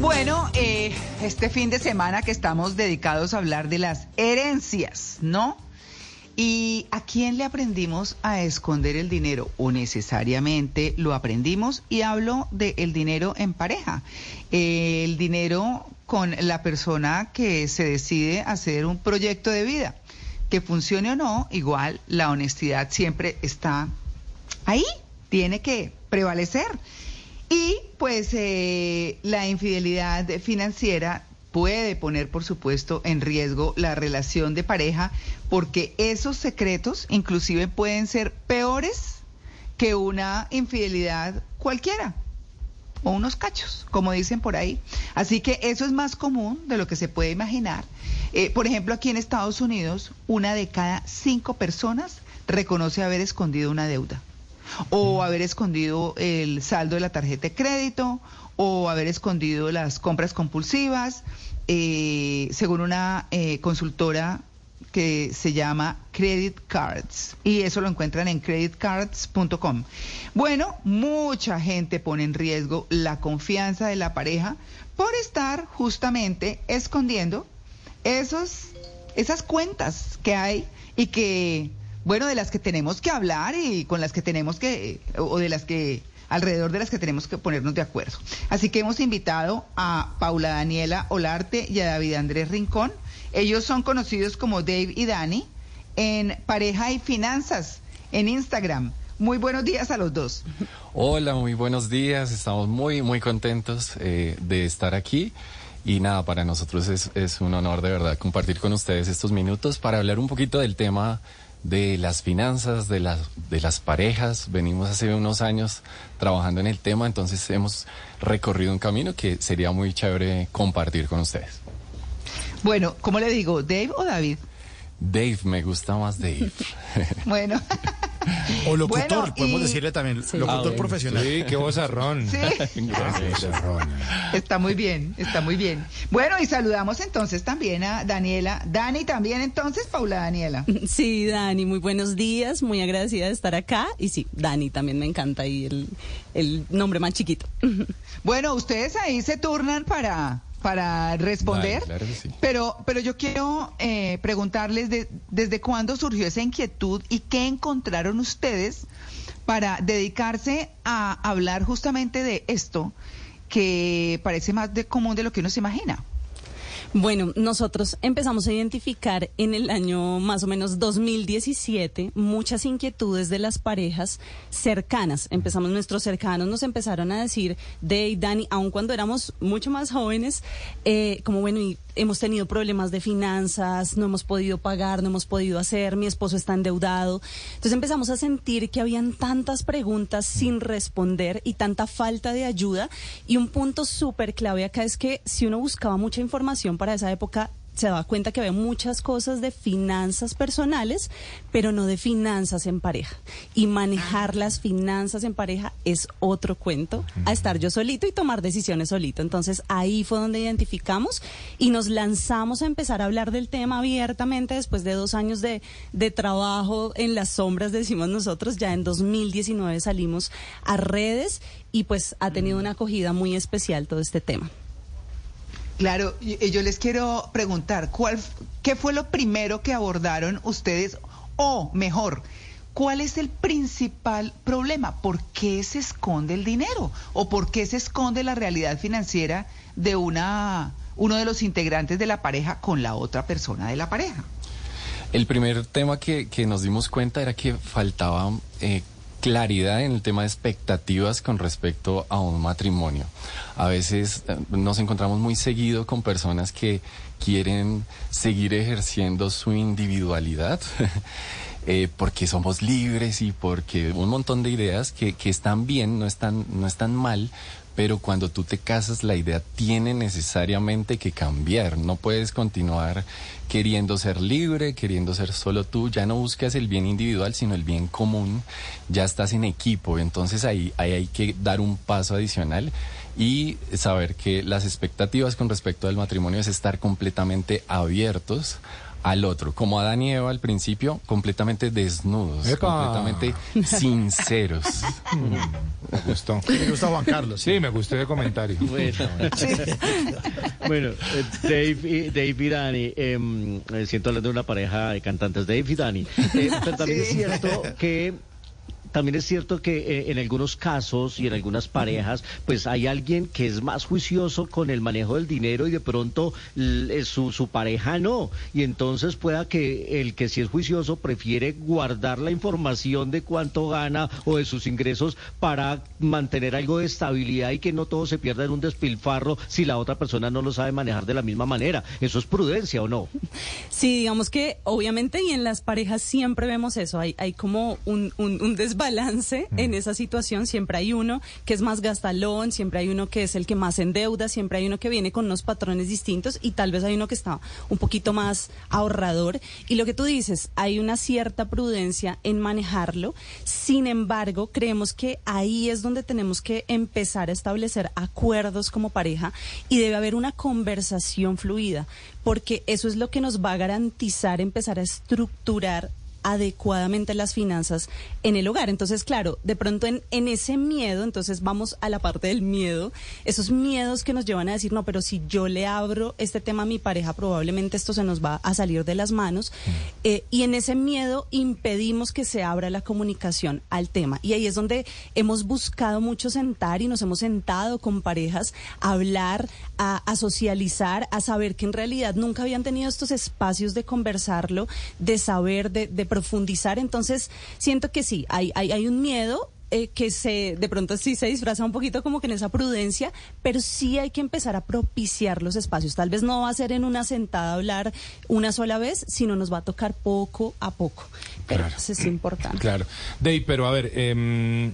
Bueno, eh, este fin de semana que estamos dedicados a hablar de las herencias, ¿no? ¿Y a quién le aprendimos a esconder el dinero? O necesariamente lo aprendimos y hablo del dinero en pareja. Eh, el dinero con la persona que se decide hacer un proyecto de vida. Que funcione o no, igual la honestidad siempre está ahí, tiene que prevalecer. Y pues eh, la infidelidad financiera puede poner, por supuesto, en riesgo la relación de pareja porque esos secretos inclusive pueden ser peores que una infidelidad cualquiera o unos cachos, como dicen por ahí. Así que eso es más común de lo que se puede imaginar. Eh, por ejemplo, aquí en Estados Unidos, una de cada cinco personas reconoce haber escondido una deuda o haber escondido el saldo de la tarjeta de crédito, o haber escondido las compras compulsivas, eh, según una eh, consultora que se llama Credit Cards y eso lo encuentran en creditcards.com. Bueno, mucha gente pone en riesgo la confianza de la pareja por estar justamente escondiendo esos, esas cuentas que hay y que bueno, de las que tenemos que hablar y con las que tenemos que, o de las que, alrededor de las que tenemos que ponernos de acuerdo. Así que hemos invitado a Paula Daniela Olarte y a David Andrés Rincón. Ellos son conocidos como Dave y Dani en Pareja y Finanzas en Instagram. Muy buenos días a los dos. Hola, muy buenos días. Estamos muy, muy contentos eh, de estar aquí. Y nada, para nosotros es, es un honor de verdad compartir con ustedes estos minutos para hablar un poquito del tema de las finanzas, de las, de las parejas. Venimos hace unos años trabajando en el tema, entonces hemos recorrido un camino que sería muy chévere compartir con ustedes. Bueno, ¿cómo le digo? ¿Dave o David? Dave, me gusta más Dave. bueno. O locutor, Bueno, podemos y- decirle también, Sí. locutor Ah, profesional. Sí, qué vozarrón. Sí. Está muy bien, está muy bien. Bueno, y saludamos entonces también a Daniela. Dani también entonces, Paula Daniela. Sí, Dani, muy buenos días, muy agradecida de estar acá. Y sí, Dani también me encanta y el, el nombre más chiquito. Bueno, ustedes ahí se turnan para, para responder. Claro sí. Pero, pero yo quiero eh, preguntarles de- desde cuándo surgió esa inquietud y qué encontraron ustedes para dedicarse a hablar justamente de esto que parece más de común de lo que uno se imagina. Bueno, nosotros empezamos a identificar en el año más o menos 2017 muchas inquietudes de las parejas cercanas. Empezamos, nuestros cercanos nos empezaron a decir, Dave, Dani, aun cuando éramos mucho más jóvenes, eh, como bueno, hemos tenido problemas de finanzas, no hemos podido pagar, no hemos podido hacer, mi esposo está endeudado. Entonces empezamos a sentir que habían tantas preguntas sin responder y tanta falta de ayuda. Y un punto súper clave acá es que si uno buscaba mucha información para esa época, se daba cuenta que había muchas cosas de finanzas personales, pero no de finanzas en pareja. Y manejar las finanzas en pareja es otro cuento a estar yo solito y tomar decisiones solito. Entonces ahí fue donde identificamos y nos lanzamos a empezar a hablar del tema abiertamente después de dos años de, de trabajo en las sombras, decimos nosotros. Ya en 2019 salimos a redes y pues ha tenido una acogida muy especial todo este tema. Claro, yo les quiero preguntar, ¿cuál, ¿qué fue lo primero que abordaron ustedes? O mejor, ¿cuál es el principal problema? ¿Por qué se esconde el dinero? ¿O por qué se esconde la realidad financiera de una, uno de los integrantes de la pareja con la otra persona de la pareja? El primer tema que, que nos dimos cuenta era que faltaba eh, claridad en el tema de expectativas con respecto a un matrimonio. A veces eh, nos encontramos muy seguido con personas que quieren seguir ejerciendo su individualidad. eh, porque somos libres y porque un montón de ideas que, que están bien, no están, no están mal, pero cuando tú te casas la idea tiene necesariamente que cambiar. No puedes continuar queriendo ser libre, queriendo ser solo tú. Ya no buscas el bien individual, sino el bien común. Ya estás en equipo. Entonces ahí, ahí hay que dar un paso adicional y saber que las expectativas con respecto al matrimonio es estar completamente abiertos al otro, como Adán y Eva al principio, completamente desnudos, ¡Epa! completamente sinceros. Me gustó. Me gusta Juan Carlos. Sí, me gustó ese comentario. Bueno, bueno eh, Dave, y, Dave y Dani, em, eh, siento hablando de una pareja de cantantes, Dave y Dani, Eh, pero también es cierto que también es cierto que eh, en algunos casos y en algunas parejas, pues hay alguien que es más juicioso con el manejo del dinero y de pronto eh, su, su pareja no. Y entonces pueda que el que sí es juicioso prefiere guardar la información de cuánto gana o de sus ingresos para mantener algo de estabilidad y que no todo se pierda en un despilfarro si la otra persona no lo sabe manejar de la misma manera. ¿Eso es prudencia o no? Sí, digamos que obviamente y en las parejas siempre vemos eso, hay, hay como un, un, un desbalance en esa situación, siempre hay uno que es más gastalón, siempre hay uno que es el que más endeuda, siempre hay uno que viene con unos patrones distintos y tal vez hay uno que está un poquito más ahorrador. Y lo que tú dices, hay una cierta prudencia en manejarlo, sin embargo, creemos que ahí es donde tenemos que empezar a establecer acuerdos como pareja y debe haber una conversación fluida, porque eso es lo que nos va a garantizar empezar a estructurar adecuadamente las finanzas en el hogar. Entonces, claro, de pronto en, en ese miedo, entonces vamos a la parte del miedo, esos miedos que nos llevan a decir, no, pero si yo le abro este tema a mi pareja, probablemente esto se nos va a salir de las manos. Eh, y en ese miedo impedimos que se abra la comunicación al tema. Y ahí es donde hemos buscado mucho sentar y nos hemos sentado con parejas a hablar, a, a socializar, a saber que en realidad nunca habían tenido estos espacios de conversarlo, de saber, de, de profundizar. Entonces, siento que sí, hay, hay, hay un miedo. eh, que se de pronto sí se disfraza un poquito como que en esa prudencia, pero sí hay que empezar a propiciar los espacios. Tal vez no va a ser en una sentada hablar una sola vez, sino nos va a tocar poco a poco. Pero Claro. pues es importante. Claro. Dave, pero a ver, em,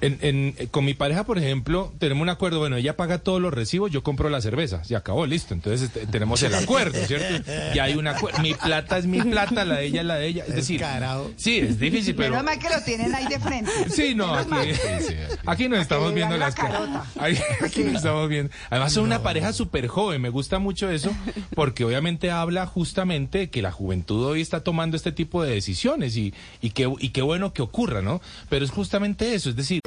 en, en- con mi pareja, por ejemplo, tenemos un acuerdo. Bueno, ella paga todos los recibos, yo compro la cerveza. Se acabó, listo. Entonces este, tenemos el acuerdo, ¿cierto? Y hay un acuerdo. Mi plata es mi plata, la de ella es la de ella. Es decir, sí, es difícil, pero. Menos mal que lo tienen ahí de frente. Sí, no, aquí, aquí nos estamos viendo las caras. Aquí, aquí nos estamos viendo. Además son una pareja súper joven, me gusta mucho eso, porque obviamente habla justamente que la juventud hoy está tomando este tipo de decisiones y, y, qué, y qué bueno que ocurra, ¿no? Pero es justamente eso, es decir,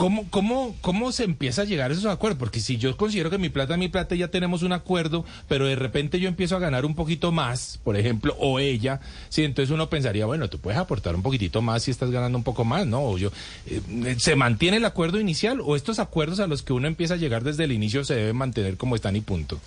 ¿cómo, cómo, ¿cómo se empieza a llegar a esos acuerdos? Porque si yo considero que mi plata es mi plata y ya tenemos un acuerdo, pero de repente yo empiezo a ganar un poquito más, por ejemplo, o ella, sí, entonces uno pensaría, bueno, tú puedes aportar un poquitito más si estás ganando un poco más, ¿no? O yo, eh, ¿Se mantiene el acuerdo inicial o estos acuerdos a los que uno empieza a llegar desde el inicio se deben mantener como están y punto?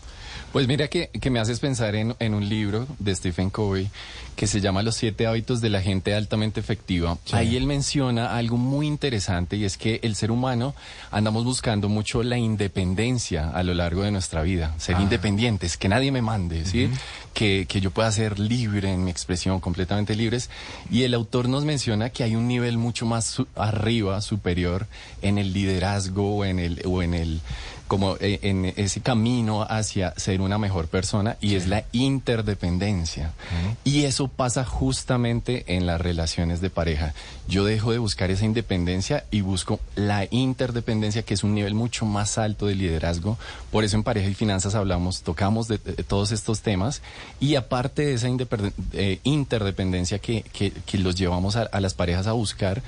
Pues mira que, que me haces pensar en, en un libro de Stephen Covey que se llama Los siete hábitos de la gente altamente efectiva. Sí. Ahí él menciona algo muy interesante y es que el ser humano andamos buscando mucho la independencia a lo largo de nuestra vida, ser independientes, que nadie me mande, ¿sí? que, que yo pueda ser libre en mi expresión, completamente libres. Y el autor nos menciona que hay un nivel mucho más su- arriba, superior, en el liderazgo o en el, o en el como eh, en ese camino hacia ser una mejor persona y es la interdependencia. Y eso pasa justamente en las relaciones de pareja. Yo dejo de buscar esa independencia y busco la interdependencia, que es un nivel mucho más alto de liderazgo. Por eso en pareja y finanzas hablamos, tocamos de, de todos estos temas. Y aparte de esa eh, interdependencia que, que- que los llevamos a, a las parejas a buscar,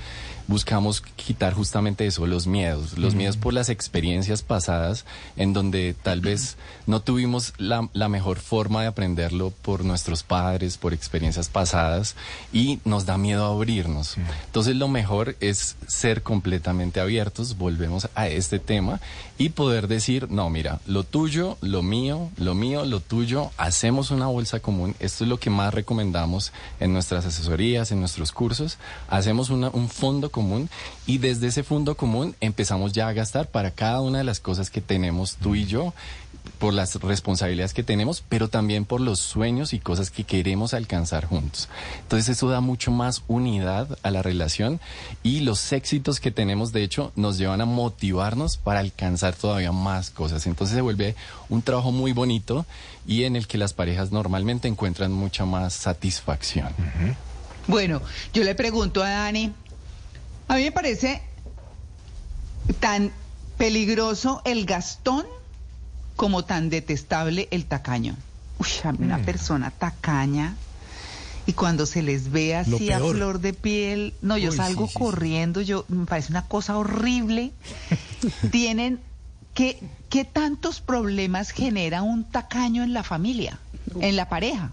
buscamos quitar justamente eso, los miedos, los miedos por las experiencias pasadas en donde tal vez no tuvimos la, la mejor forma de aprenderlo por nuestros padres, por experiencias pasadas y nos da miedo abrirnos. Entonces lo mejor es ser completamente abiertos, volvemos a este tema y poder decir, no, mira, lo tuyo, lo mío, lo mío, lo tuyo, hacemos una bolsa común, esto es lo que más recomendamos en nuestras asesorías, en nuestros cursos, hacemos una- un fondo común y desde ese fondo común empezamos ya a gastar para cada una de las cosas que tenemos tú y yo por las responsabilidades que tenemos, pero también por los sueños y cosas que queremos alcanzar juntos. Entonces eso da mucho más unidad a la relación y los éxitos que tenemos, de hecho, nos llevan a motivarnos para alcanzar todavía más cosas. Entonces se vuelve un trabajo muy bonito y en el que las parejas normalmente encuentran mucha más satisfacción. Bueno, yo le pregunto a Dani, a mí me parece tan peligroso el gastón como tan detestable el tacaño. Uy, a mí una persona tacaña y cuando se les ve así a flor de piel, no, yo Uy, salgo sí, sí, sí. corriendo, yo me parece una cosa horrible. Tienen ¿qué, qué tantos problemas genera un tacaño en la familia, en la pareja?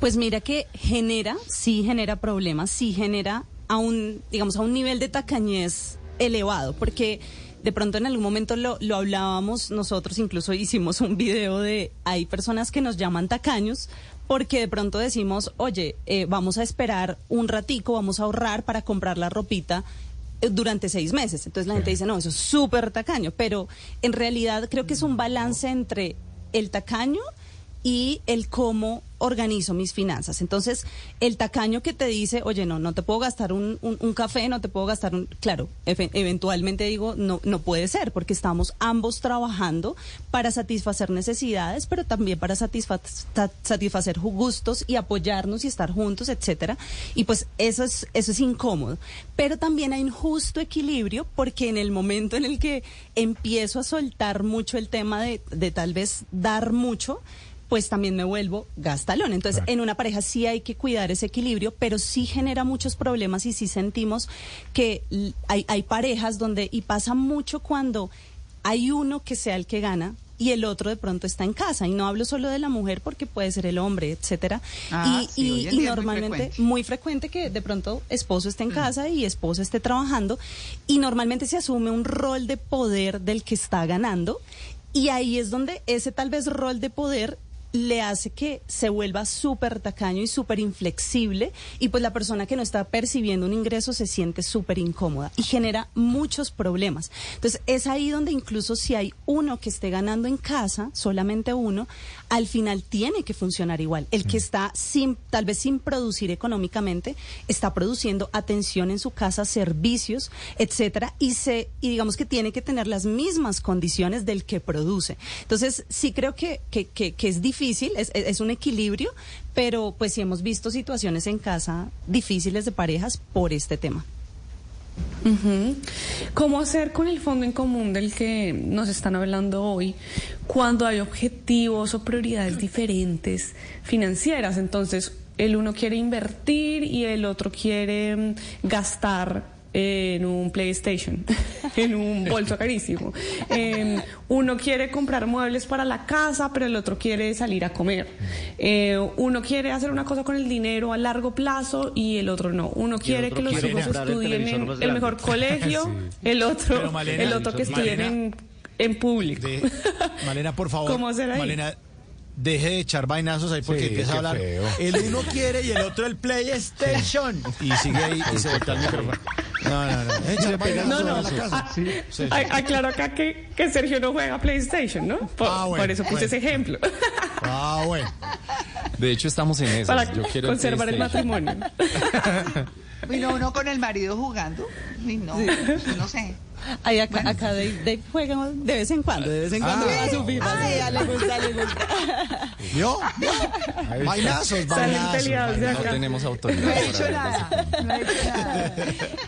Pues mira que genera, sí genera problemas, sí genera a un, digamos, a un nivel de tacañez elevado, porque de pronto en algún momento lo, lo hablábamos nosotros, incluso hicimos un video de, hay personas que nos llaman tacaños, porque de pronto decimos, oye, eh, vamos a esperar un ratico, vamos a ahorrar para comprar la ropita eh, durante seis meses. Entonces la gente dice, no, eso es súper tacaño, pero en realidad creo que es un balance entre el tacaño y el cómo organizo mis finanzas. Entonces, el tacaño que te dice, oye, no, no te puedo gastar un, un- un café, no te puedo gastar un... Claro, eventualmente digo, no, no puede ser, porque estamos ambos trabajando para satisfacer necesidades, pero también para satisfa- sa- satisfacer gustos y apoyarnos y estar juntos, etcétera. Y pues eso es, eso es incómodo. Pero también hay un justo equilibrio, porque en el momento en el que empiezo a soltar mucho el tema de, de tal vez dar mucho, pues también me vuelvo gastalón. Entonces, en una pareja sí hay que cuidar ese equilibrio, pero sí genera muchos problemas y sí sentimos que hay, hay parejas donde, y pasa mucho cuando hay uno que sea el que gana y el otro de pronto está en casa. Y no hablo solo de la mujer porque puede ser el hombre, etcétera. Ah, y sí, muy normalmente frecuente. muy frecuente que de pronto esposo esté en casa y esposa esté trabajando y normalmente se asume un rol de poder del que está ganando y ahí es donde ese tal vez rol de poder le hace que se vuelva súper tacaño y súper inflexible y pues la persona que no está percibiendo un ingreso se siente súper incómoda y genera muchos problemas. Entonces es ahí donde incluso si hay uno que esté ganando en casa, solamente uno, al final tiene que funcionar igual. El que está sin, tal vez sin producir económicamente, está produciendo atención en su casa, servicios, etcétera, y se, y digamos que tiene que tener las mismas condiciones del que produce. Entonces, sí creo que, que, que, que es difícil, es, es un equilibrio, pero pues sí hemos visto situaciones en casa difíciles de parejas por este tema. ¿Cómo hacer con el fondo en común del que nos están hablando hoy cuando hay objetivos o prioridades diferentes financieras? Entonces, el uno quiere invertir y el otro quiere mm, gastar en un PlayStation, en un bolso carísimo. Eh, uno quiere comprar muebles para la casa, pero el otro quiere salir a comer. Eh, uno quiere hacer una cosa con el dinero a largo plazo y el otro no. Uno quiere que los quiere hijos el estudien televisor en el mejor colegio, el otro, Malena, el otro que estudien Malena, en, en público. De- Malena, por favor. ¿Cómo hacer ahí? Deje de echar vainazos ahí porque Sí, empieza a hablar. feo. El uno quiere y el otro el PlayStation. Y sigue ahí y se voltea el micrófono. No, no, no. Echar vainazos No, no. a la casa. Ah, Sí, sí. a- Aclaro acá que, que Sergio no juega PlayStation, ¿no? Por, Ah, bueno, por eso puse bueno. ese ejemplo. Ah, bueno. De hecho, estamos en eso. Para Yo quiero conservar el matrimonio. Uy, no, uno con el marido jugando. No, no sé. Ay, acá, acá Dave, Dave juega de vez en cuando, de vez en cuando Ah. juega su FIFA. sí, ya le gusta, le gusta. ¿Yo? Vainazos, Salen vainazos. peleados de No tenemos No autoridad. he hecho nada. No he hecho nada.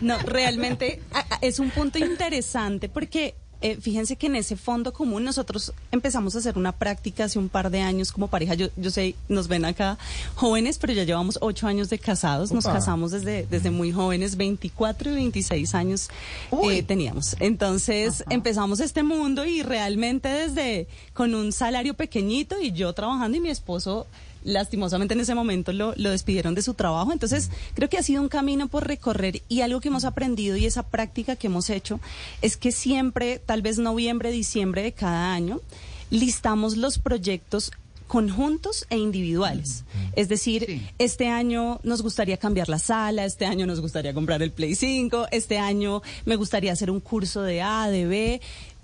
No, realmente a- a- es un punto interesante porque eh, fíjense que en ese fondo común nosotros empezamos a hacer una práctica hace un par de años como pareja. Yo, yo sé, nos ven acá jóvenes, pero ya llevamos ocho años de casados. Nos casamos desde, desde muy jóvenes, 24 y 26 años eh, teníamos. Entonces empezamos este mundo y realmente desde con un salario pequeñito y yo trabajando y mi esposo lastimosamente en ese momento lo, lo despidieron de su trabajo. Entonces, creo que ha sido un camino por recorrer y algo que hemos aprendido y esa práctica que hemos hecho es que siempre, tal vez noviembre, diciembre de cada año, listamos los proyectos conjuntos e individuales. Es decir, Sí. este año nos gustaría cambiar la sala, este año nos gustaría comprar el Play 5, este año me gustaría hacer un curso de A, de B,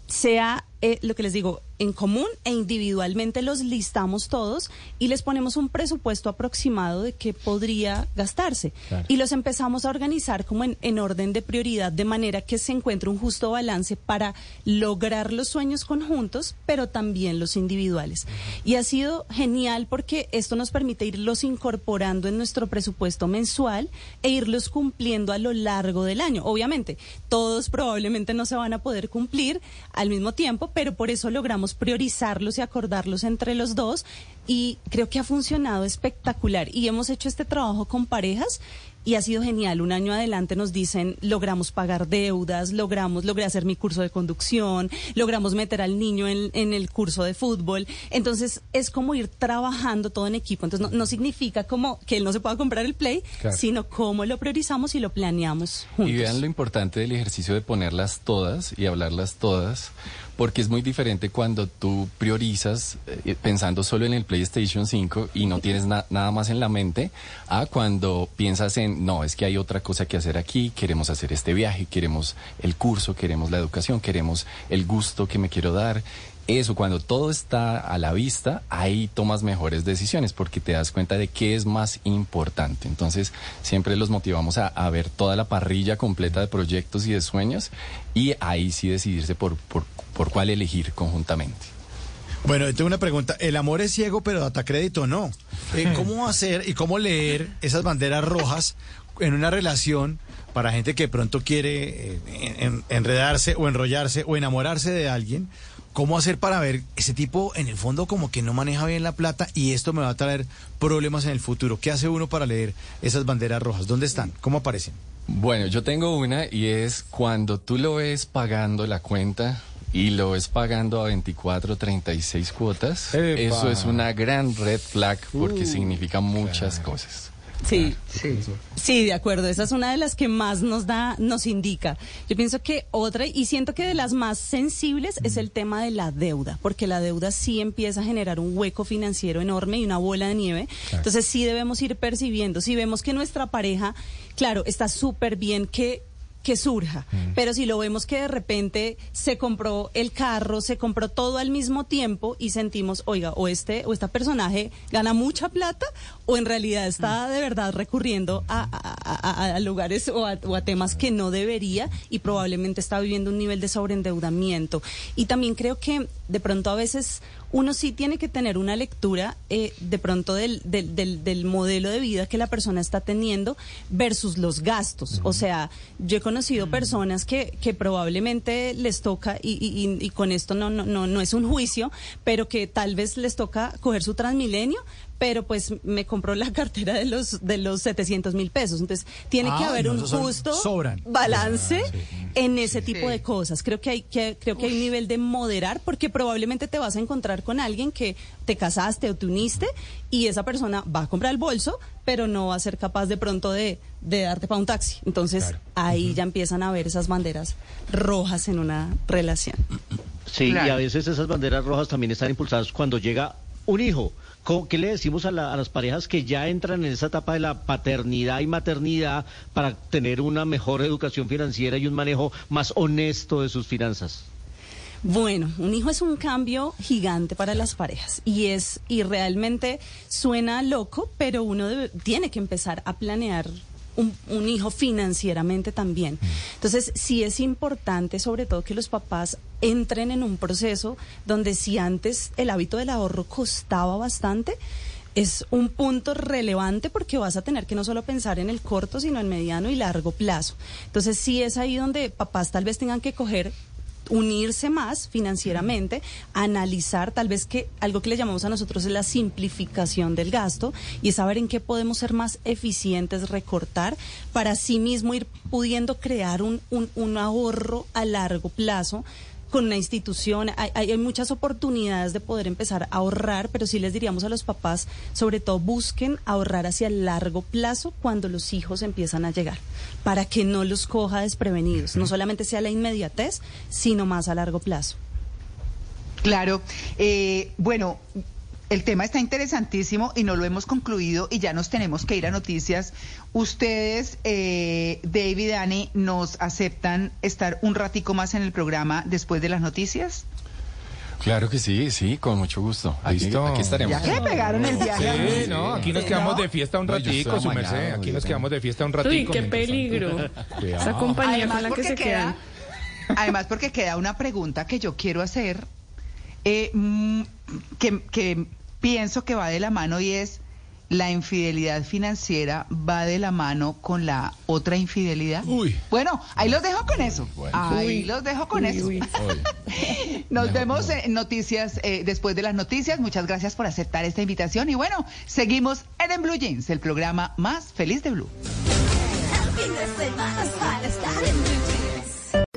sea eh, lo que les digo, en común e individualmente los listamos todos y les ponemos un presupuesto aproximado de qué podría gastarse. Y los empezamos a organizar como en, en orden de prioridad, de manera que se encuentre un justo balance para lograr los sueños conjuntos, pero también los individuales. Y ha sido genial porque esto nos permite irlos incorporando en nuestro presupuesto mensual e irlos cumpliendo a lo largo del año. Obviamente, todos probablemente no se van a poder cumplir al mismo tiempo, pero por eso logramos priorizarlos y acordarlos entre los dos y creo que ha funcionado espectacular y hemos hecho este trabajo con parejas y ha sido genial. Un año adelante nos dicen, logramos pagar deudas, logramos, logré hacer mi curso de conducción, logramos meter al niño en, en el curso de fútbol. Entonces es como ir trabajando todo en equipo. Entonces no, no significa como que él no se pueda comprar el play, Claro. sino cómo lo priorizamos y lo planeamos juntos. Y vean lo importante del ejercicio de ponerlas todas y hablarlas todas, porque es muy diferente cuando tú priorizas eh, pensando solo en el PlayStation 5 y no tienes na- nada más en la mente, a cuando piensas en, no, es que hay otra cosa que hacer aquí, queremos hacer este viaje, queremos el curso, queremos la educación, queremos el gusto que me quiero dar. Eso, cuando todo está a la vista, ahí tomas mejores decisiones porque te das cuenta de qué es más importante. Entonces, siempre los motivamos a, a ver toda la parrilla completa de proyectos y de sueños y ahí sí decidirse por, por, por cuál elegir conjuntamente. Bueno, yo tengo una pregunta. El amor es ciego, pero data crédito no. Eh, ¿Cómo hacer y cómo leer esas banderas rojas en una relación para gente que de pronto quiere eh, en- enredarse o enrollarse o enamorarse de alguien? ¿Cómo hacer para ver ese tipo en el fondo como que no maneja bien la plata y esto me va a traer problemas en el futuro? ¿Qué hace uno para leer esas banderas rojas? ¿Dónde están? ¿Cómo aparecen? Bueno, yo tengo una y es cuando tú lo ves pagando la cuenta y lo ves pagando a 24, 36 cuotas, Epa. eso es una gran red flag porque significa muchas cosas. Sí, Sí. sí, de acuerdo. Esa es una de las que más nos da, nos indica. Yo pienso que otra, y siento que de las más sensibles es el tema de la deuda, porque la deuda sí empieza a generar un hueco financiero enorme y una bola de nieve. Entonces sí debemos ir percibiendo. Si vemos que nuestra pareja, claro, está súper bien que que surja, pero si lo vemos que de repente se compró el carro, se compró todo al mismo tiempo y sentimos, oiga, o este o esta personaje gana mucha plata o en realidad está de verdad recurriendo a, a- a- a lugares o a, o a temas que no debería y probablemente está viviendo un nivel de sobreendeudamiento. Y también creo que de pronto a veces uno sí tiene que tener una lectura eh, de pronto del, del, del, del modelo de vida que la persona está teniendo versus los gastos. O sea, yo he conocido personas que, que probablemente les toca, y, y, y- y con esto no, no, no, no es un juicio, pero que tal vez les toca coger su transmilenio, pero pues me compró la cartera de los de los 700 mil pesos. Entonces, tiene que Ah, haber no, un justo sobran. balance en ese tipo Sí. de cosas. Creo que hay que creo que hay un nivel de moderar porque probablemente te vas a encontrar con alguien que te casaste o te uniste y esa persona va a comprar el bolso, pero no va a ser capaz de pronto de, de darte para un taxi. Entonces, ahí ya empiezan a ver esas banderas rojas en una relación. Sí, y a veces esas banderas rojas también están impulsadas cuando llega un hijo. ¿Cómo- ¿Qué le decimos a, la- a las parejas que ya entran en esa etapa de la paternidad y maternidad para tener una mejor educación financiera y un manejo más honesto de sus finanzas? Bueno, un hijo es un cambio gigante para las parejas y es y realmente suena loco, pero uno debe- tiene que empezar a planear un, un hijo financieramente también. Entonces, sí es importante, sobre todo, que los papás entren en un proceso donde si antes el hábito del ahorro costaba bastante, es un punto relevante porque vas a tener que no solo pensar en el corto, sino en mediano y largo plazo. Entonces, sí es ahí donde papás tal vez tengan que coger unirse más financieramente, analizar tal vez que algo que le llamamos a nosotros es la simplificación del gasto y es saber en qué podemos ser más eficientes, recortar, para sí mismo ir pudiendo crear un, un, un ahorro a largo plazo con una institución. Hay, hay, hay muchas oportunidades de poder empezar a ahorrar, pero sí les diríamos a los papás, sobre todo busquen ahorrar hacia el largo plazo cuando los hijos empiezan a llegar, para que no los coja desprevenidos, no solamente sea la inmediatez, sino más a largo plazo. Claro. Eh, bueno, el tema está interesantísimo y no lo hemos concluido y ya nos tenemos que ir a noticias. Ustedes, eh, David y Dani, ¿nos aceptan estar un ratico más en el programa después de las noticias? Claro que sí, sí, con mucho gusto. Aquí, Listo. aquí estaremos. Ya que pegaron el viaje. Sí, no, aquí nos quedamos de fiesta un ratico, su merced. Aquí nos quedamos de fiesta un Uy, ratico. qué mientras peligro. Esa compañía con la que se queda, además porque queda una pregunta que yo quiero hacer, eh, mm, que, que pienso que va de la mano y es, ¿la infidelidad financiera va de la mano con la otra infidelidad? Uy. Bueno, ahí los dejo con eso. Bueno. Ahí Uy. los dejo con Uy, eso. uy. Nos No, vemos no. en noticias eh, después de las noticias. Muchas gracias por aceptar esta invitación. Y bueno, seguimos en, en Blue Jeans, el programa más feliz de Blue.